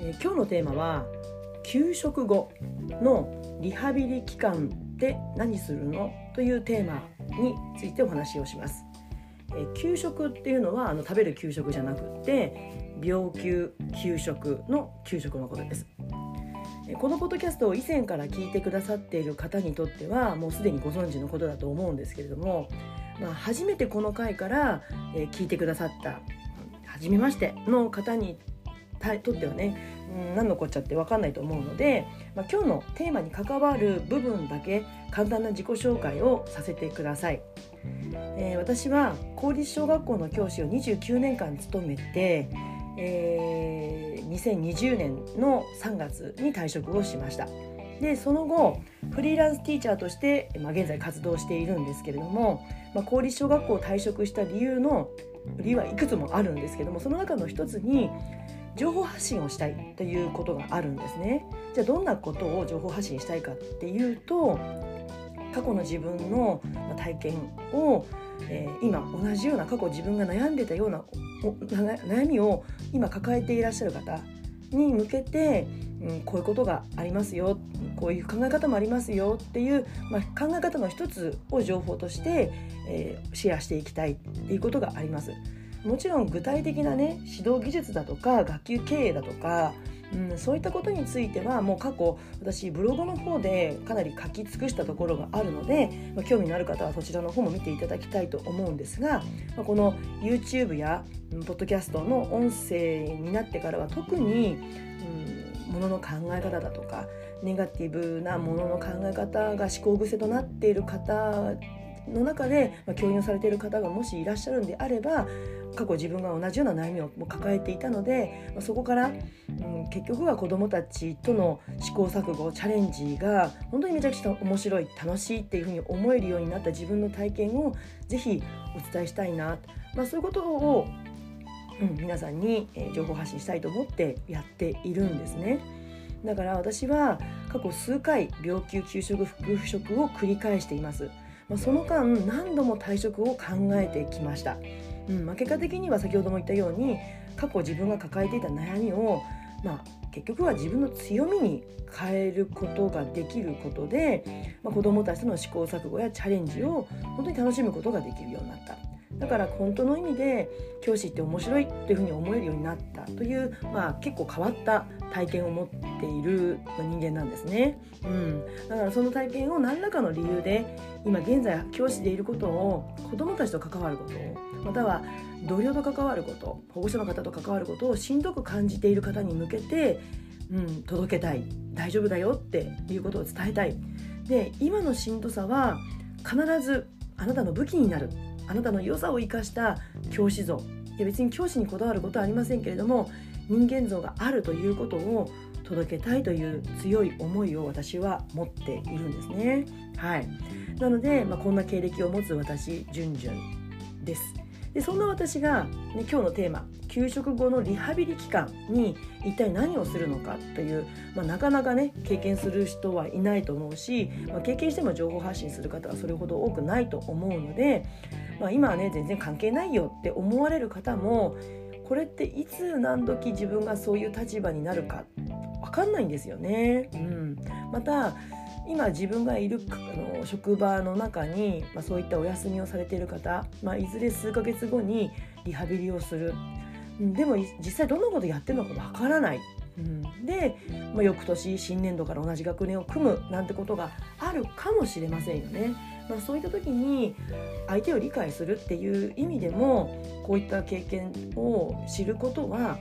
えー、今日のテーマは休職後のリハビリ期間って何するの？というテーマについてお話をします、えー、給食っていうのはあの食べる給食じゃなくて病休給食の給食のことです。このポッドキャストを以前から聞いてくださっている方にとってはもうすでにご存知のことだと思うんですけれども、まあ、初めてこの回から、え聞いてくださった初めましての方にとってはね、うん、何のこっちゃって分かんないと思うので、まあ、今日のテーマに関わる部分だけ簡単な自己紹介をさせてください。えー、私は公立小学校の教師を29年間務めてえー、2020年の3月に退職をしましたでその後フリーランスティーチャーとして、まあ、現在活動しているんですけれども、まあ、公立小学校を退職した理由の理由はいくつもあるんですけどもその中の一つに情報発信をしたいということがあるんですねじゃあどんなことを情報発信したいかっていうと過去の自分の体験を、えー、今同じような過去自分が悩んでたような悩みを今抱えていらっしゃる方に向けて、うん、こういうことがありますよこういう考え方もありますよっていう、まあ、考え方の一つを情報として、えー、シェアしていきたいっていうことがあります。もちろん具体的なね指導技術だとか学級経営だとかうん、そういったことについてはもう過去私ブログの方でかなり書き尽くしたところがあるので、まあ、興味のある方はそちらの方も見ていただきたいと思うんですが、まあ、この YouTube やポッドキャストの音声になってからは特に、うん、ものの考え方だとかネガティブなものの考え方が思考癖となっている方の中で、まあ、教員をされている方がもしいらっしゃるんであれば過去自分が同じような悩みを抱えていたので、そこから、うん、結局は子どもたちとの試行錯誤チャレンジが本当にめちゃくちゃ面白い楽しいっていうふうに思えるようになった自分の体験をぜひお伝えしたいな、まあ、そういうことを、うん、皆さんに、情報発信したいと思ってやっているんですね。だから私は過去数回病休休職復職を繰り返しています。まあ、その間何度も退職を考えてきました、うんまあ、結果的には先ほども言ったように過去自分が抱えていた悩みを、まあ、結局は自分の強みに変えることができることで、まあ、子どもたちとの試行錯誤やチャレンジを本当に楽しむことができるようになった。だから本当の意味で教師って面白いっていうふうに思えるようになったという、まあ、結構変わった体験を持っている人間なんですね。うん、だからその体験を何らかの理由で今現在教師でいることを子どもたちと関わることまたは同僚と関わること保護者の方と関わることをしんどく感じている方に向けて、うん、届けたい。大丈夫だよっていうことを伝えたい。で今のしんどさは必ずあなたの武器になる。あなたの良さを生かした教師像。いや別に教師にこだわることはありませんけれども人間像があるということを届けたいという強い思いを私は持っているんですね。はい、なので、まあ、こんな経歴を持つ私じゅんじゅんです。でそんな私が、ね、今日のテーマ給食後のリハビリ期間に一体何をするのかという、まあ、なかなかね経験する人はいないと思うし、まあ、経験しても情報発信する方はそれほど多くないと思うので、まあ、今はね全然関係ないよって思われる方もこれっていつ何時自分がそういう立場になるか分かんないんですよね。うん、また今自分がいるあの職場の中に、まあ、そういったお休みをされている方、まあ、いずれ数ヶ月後にリハビリをする、うん、でも実際どんなことやってるのかわからない、うん、で、まあ、翌年新年度から同じ学年を組むなんてことがあるかもしれませんよね。まあ、そういった時に相手を理解するっていう意味でもこういった経験を知ることは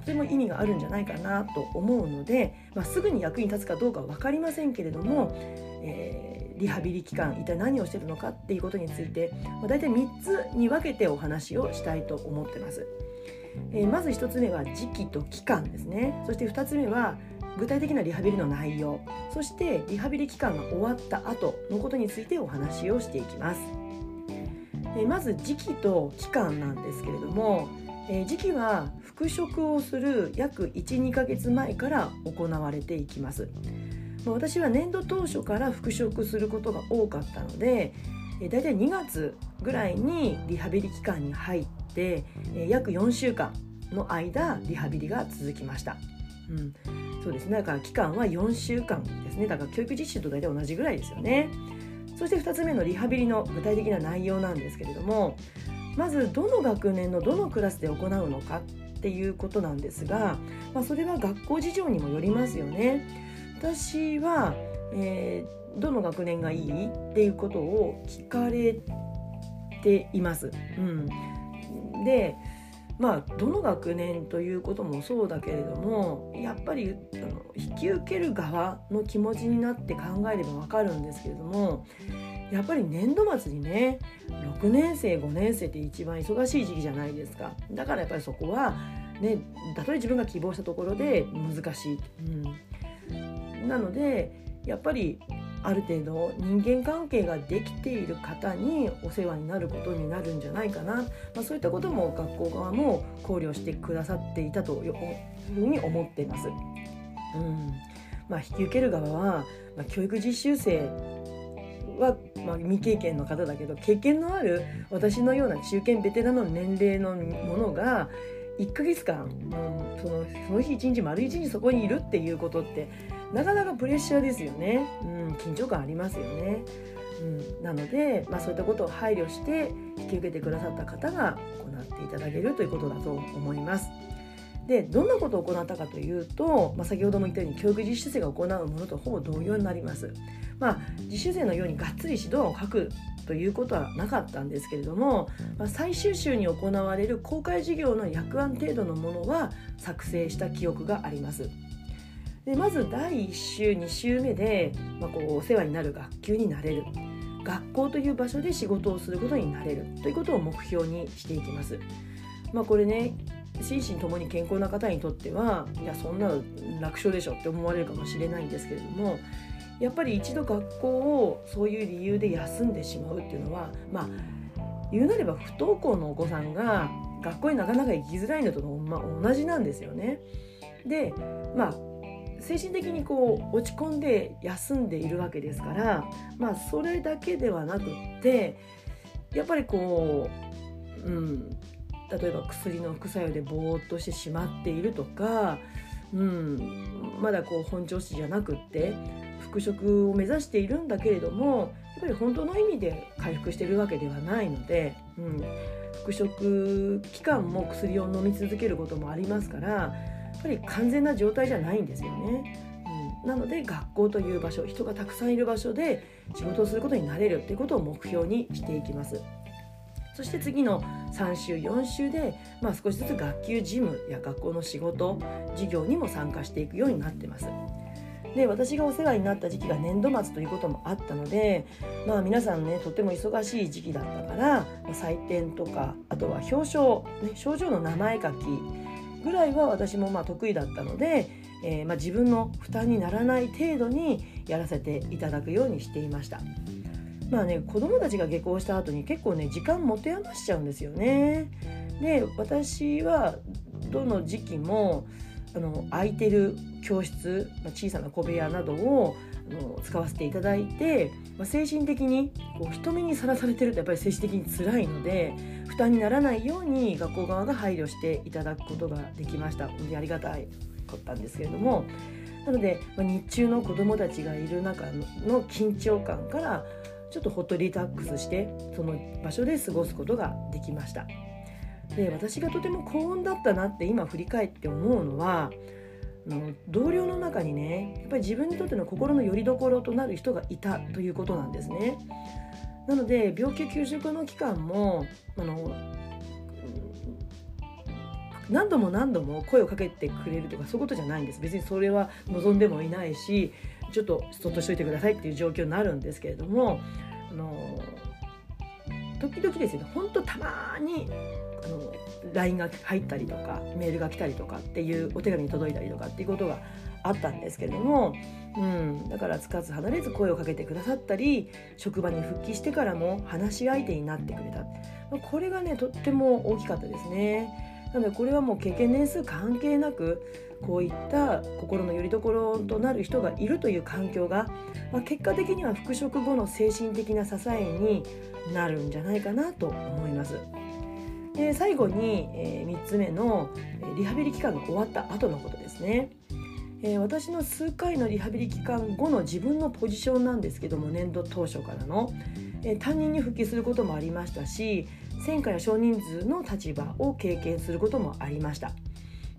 とても意味があるんじゃないかなと思うので、まあ、すぐに役に立つかどうかは分かりませんけれども、えー、リハビリ期間一体何をしてるのかっていうことについて、まあ、大体3つに分けてお話をしたいと思ってます。えー、まず1つ目は時期と期間ですねそして2つ目は具体的なリハビリの内容そしてリハビリ期間が終わった後のことについてお話をしていきます、え、まず時期と期間なんですけれども、え、時期は復職をする約12ヶ月前から行われていきます。私は年度当初から復職することが多かったのでだいたい2月ぐらいにリハビリ期間に入って約4週間の間リハビリが続きました。うん、そうですね。だから期間は4週間ですね。だから教育実習と大体同じぐらいですよね。そして2つ目のリハビリの具体的な内容なんですけれどもまずどの学年のどのクラスで行うのかっていうことなんですが、まあ、それは学校事情にもよりますよね。私は、えー、どの学年がいいっていうことを聞かれています。うん、でまあどの学年ということもそうだけれどもやっぱりあの引き受ける側の気持ちになって考えれば分かるんですけれどもやっぱり年度末にね6年生5年生って一番忙しい時期じゃないですか。だからやっぱりそこはねたとえ自分が希望したところで難しい、うん、なのでやっぱりある程度人間関係ができている方にお世話になることになるんじゃないかな、まあ、そういったことも学校側も考慮してくださっていたというふうに思っています。うんまあ、引き受ける側は、まあ、教育実習生は、まあ、未経験の方だけど経験のある私のような中堅ベテランの年齢のものが1ヶ月間もうそのその日一日丸一日そこにいるっていうことってなかなかプレッシャーですよね、うん、緊張感ありますよね。うん、なので、まあ、そういったことを配慮して引き受けてくださった方が行っていただけるということだと思います。でどんなことを行ったかというと、まあ、先ほども言ったように教育実習生が行うものとほぼ同様になります。まあ、実習生のようにがっつり指導を書くということはなかったんですけれども、まあ、最終週に行われる公開授業の訳案程度のものは作成した記憶があります。でまず第1週2週目で、まあ、こうお世話になる学級になれる学校という場所で仕事をすることになれるということを目標にしていきます。まあ、これね心身ともに健康な方にとってはいやそんなの楽勝でしょって思われるかもしれないんですけれどもやっぱり一度学校をそういう理由で休んでしまうっていうのはまあ言うなれば不登校のお子さんが学校になかなか行きづらいのと同じなんですよね。でまあ精神的にこう落ち込んで休んでいるわけですからまあそれだけではなくってやっぱりこう、うん、例えば薬の副作用でぼーっとしてしまっているとか、うん、まだこう本調子じゃなくって復職を目指しているんだけれどもやっぱり本当の意味で回復しているわけではないので、うん、復職期間も薬を飲み続けることもありますからやっぱり完全な状態じゃないんですよね。うん、なので学校という場所人がたくさんいる場所で仕事をすることになれるということを目標にしていきます。そして次の3週4週で、まあ、少しずつ学級事務や学校の仕事授業にも参加していくようになってます。で私がお世話になった時期が年度末ということもあったので、まあ、皆さんねとても忙しい時期だったから採点とかあとは表彰、ね、症状の名前書きぐらいは私もまあ得意だったので、えー、まあ自分の負担にならない程度にやらせていただくようにしていました。まあね子供たちが下校した後に結構ね時間持て余しちゃうんですよね。で私はどの時期もあの空いてる教室、まあ、小さな小部屋などをあの使わせていただいて、まあ、精神的にこう人目にさらされてるとやっぱり精神的に辛いので負担にならないように学校側が配慮していただくことができました本当にありがたいことなんですけれどもなので、まあ、日中の子どもたちがいる中の緊張感からちょっとホットリラックスしてその場所で過ごすことができました。で私がとても幸運だったなって今振り返って思うのはの同僚の中にねやっぱり自分にとっての心の拠り所となる人がいたということなんですね。なので病気休職の期間もあの何度も何度も声をかけてくれるとかそういうことじゃないんです別にそれは望んでもいないしちょっとそっとしといてくださいっていう状況になるんですけれどもあの時々ですねほんとたまにあの LINE が入ったりとかメールが来たりとかっていうお手紙に届いたりとかっていうことがあったんですけれども、うん、だからつかず離れず声をかけてくださったり職場に復帰してからも話し相手になってくれたこれがねとっても大きかったですね。なのでこれはもう経験年数関係なくこういった心の拠り所となる人がいるという環境が、まあ、結果的には復職後の精神的な支えになるんじゃないかなと思います。で最後に、えー、3つ目のリハビリ期間が終わった後のことですね。えー、私の数回のリハビリ期間後の自分のポジションなんですけども年度当初からの、えー、担任に復帰することもありましたし戦火や少人数の立場を経験することもありました。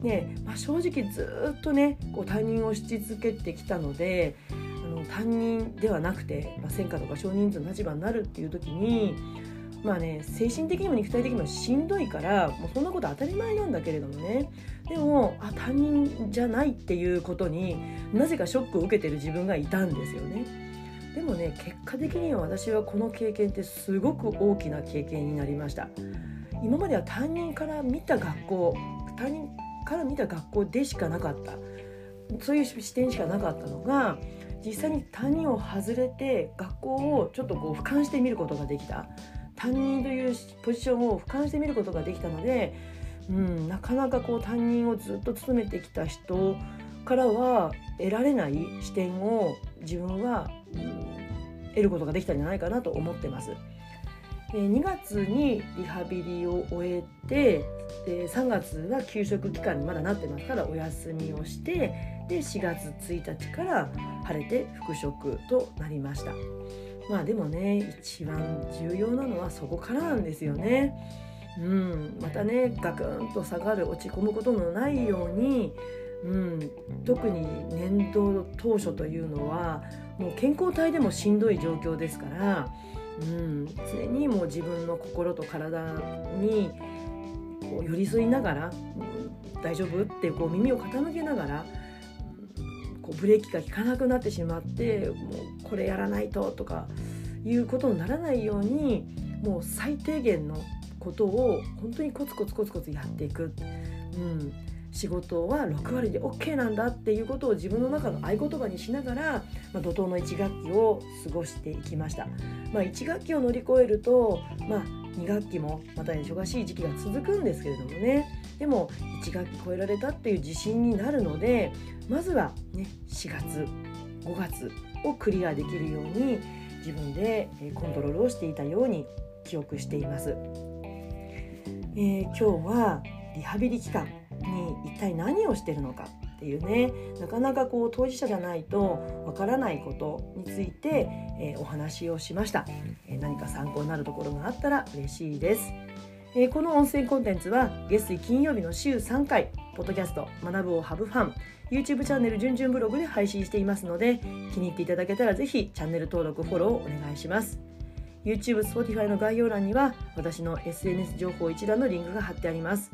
で、まあ、正直ずっとねこう担任をし続けてきたのであの担任ではなくて、まあ、戦火とか少人数の立場になるっていう時にまあね精神的にも肉体的にもしんどいからもうそんなこと当たり前なんだけれどもね。でもあ担任じゃないっていうことになぜかショックを受けてる自分がいたんですよね。でもね結果的には私はこの経験ってすごく大きな経験になりました。今までは担任から見た学校担任から見た学校でしかなかった。そういう視点しかなかったのが実際に担任を外れて学校をちょっとこう俯瞰してみることができた。担任というポジションを俯瞰してみることができたので、うん、なかなかこう担任をずっと務めてきた人からは得られない視点を自分は、うん、得ることができたんじゃないかなと思ってます。2月にリハビリを終えて3月は休職期間にまだなってますからお休みをしてで4月1日から晴れて復職となりましたまあでもね一番重要なのはそこからなんですよね。うん、またねガクンと下がる落ち込むことのないようにうん、特に年度当初というのはもう健康体でもしんどい状況ですから、うん、常にもう自分の心と体にこう寄り添いながら「大丈夫?」ってこう耳を傾けながらこうブレーキが効かなくなってしまってもうこれやらないととかいうことにならないようにもう最低限のことを本当にコツコツコツコツやっていく。うん。仕事は6割で OK なんだっていうことを自分の中の合言葉にしながら、まあ、怒涛の1学期を過ごしていきました、まあ、1学期を乗り越えると、まあ、2学期もまた忙しい時期が続くんですけれどもね。でも1学期超えられたっていう自信になるのでまずは、ね、4月5月をクリアできるように自分でコントロールをしていたように記憶しています。えー、今日はリハビリ期間に一体何をしてるのかっていうねなかなかこう当事者じゃないとわからないことについて、えー、お話をしました、えー、何か参考になるところがあったら嬉しいです、えー、この音声コンテンツは月水金曜日の週3回ポッドキャスト学ぶをハブファン YouTube チャンネルじゅんじゅんブログで配信していますので気に入っていただけたらぜひチャンネル登録フォローをお願いします YouTube、Spotify の概要欄には私の SNS 情報一覧のリンクが貼ってあります。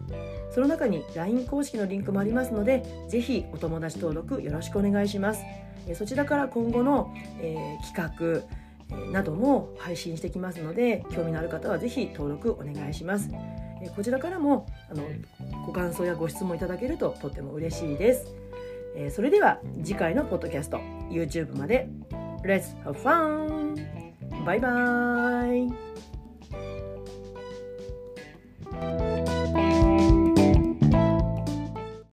その中に LINE 公式のリンクもありますので、ぜひお友達登録よろしくお願いします。そちらから今後の、えー、企画なども配信してきますので、興味のある方はぜひ登録お願いします。こちらからもあのご感想やご質問いただけるととっても嬉しいです。それでは次回のポッドキャスト YouTube まで Let's have fun! バイバーイ